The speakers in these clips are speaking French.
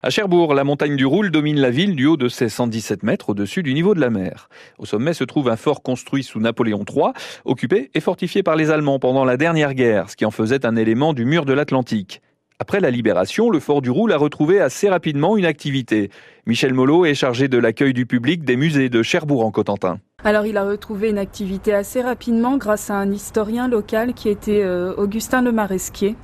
À Cherbourg, la montagne du Roule domine la ville du haut de ses 117 mètres au-dessus du niveau de la mer. Au sommet se trouve un fort construit sous Napoléon III, occupé et fortifié par les Allemands pendant la dernière guerre, ce qui en faisait un élément du mur de l'Atlantique. Après la libération, le fort du Roule a retrouvé assez rapidement une activité. Michel Molot est chargé de l'accueil du public des musées de Cherbourg en Cotentin. Alors il a retrouvé une activité assez rapidement grâce à un historien local qui était euh, Augustin Le Maresquier.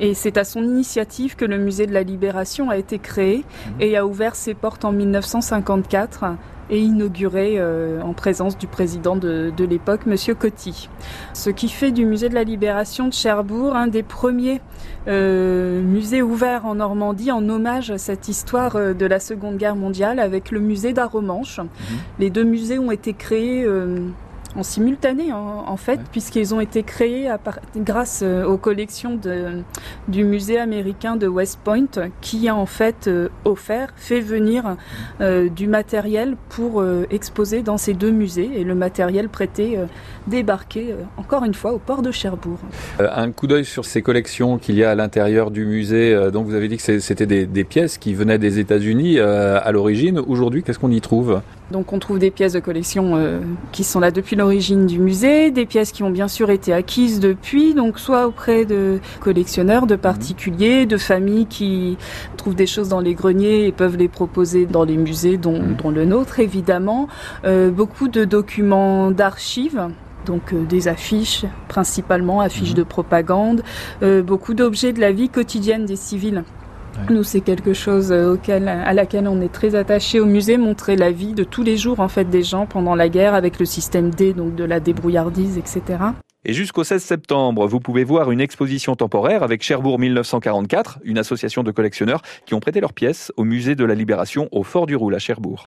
Et c'est à son initiative que le musée de la Libération a été créé mhm. et a ouvert ses portes en 1954 et inauguré euh, en présence du président de, l'époque, Monsieur Coty. Ce qui fait du musée de la Libération de Cherbourg un des premiers euh, musées ouverts en Normandie en hommage à cette histoire euh, de la Seconde Guerre mondiale avec le musée d'Aromanche. Mhm. Les deux musées ont été créés en simultané en, fait, puisqu'ils ont été créés grâce euh, aux collections de, du musée américain de West Point, qui a en fait euh, offert, fait venir euh, du matériel pour exposer dans ces deux musées, et le matériel prêté débarqué encore une fois au port de Cherbourg. un coup d'œil sur ces collections qu'il y a à l'intérieur du musée. donc vous avez dit que c'était des, des, pièces qui venaient des États-Unis à l'origine. Aujourd'hui, qu'est-ce qu'on y trouve? Donc on trouve des pièces de collection qui sont là depuis l'origine du musée, des pièces qui ont bien sûr été acquises depuis, donc soit auprès de collectionneurs, de particuliers, de familles qui trouvent des choses dans les greniers et peuvent les proposer dans les musées, dont, mmh. le nôtre évidemment. Euh, beaucoup de documents d'archives donc euh, des affiches, principalement affiches mmh. de propagande, euh, beaucoup d'objets de la vie quotidienne des civils. Nous, c'est quelque chose euh, auquel, à laquelle on est très attaché au musée, montrer la vie de tous les jours en fait des gens pendant la guerre avec le système D, donc de la débrouillardise, etc. Et jusqu'au 16 septembre, vous pouvez voir une exposition temporaire avec Cherbourg 1944, une association de collectionneurs qui ont prêté leurs pièces au musée de la Libération au Fort du Roule à Cherbourg.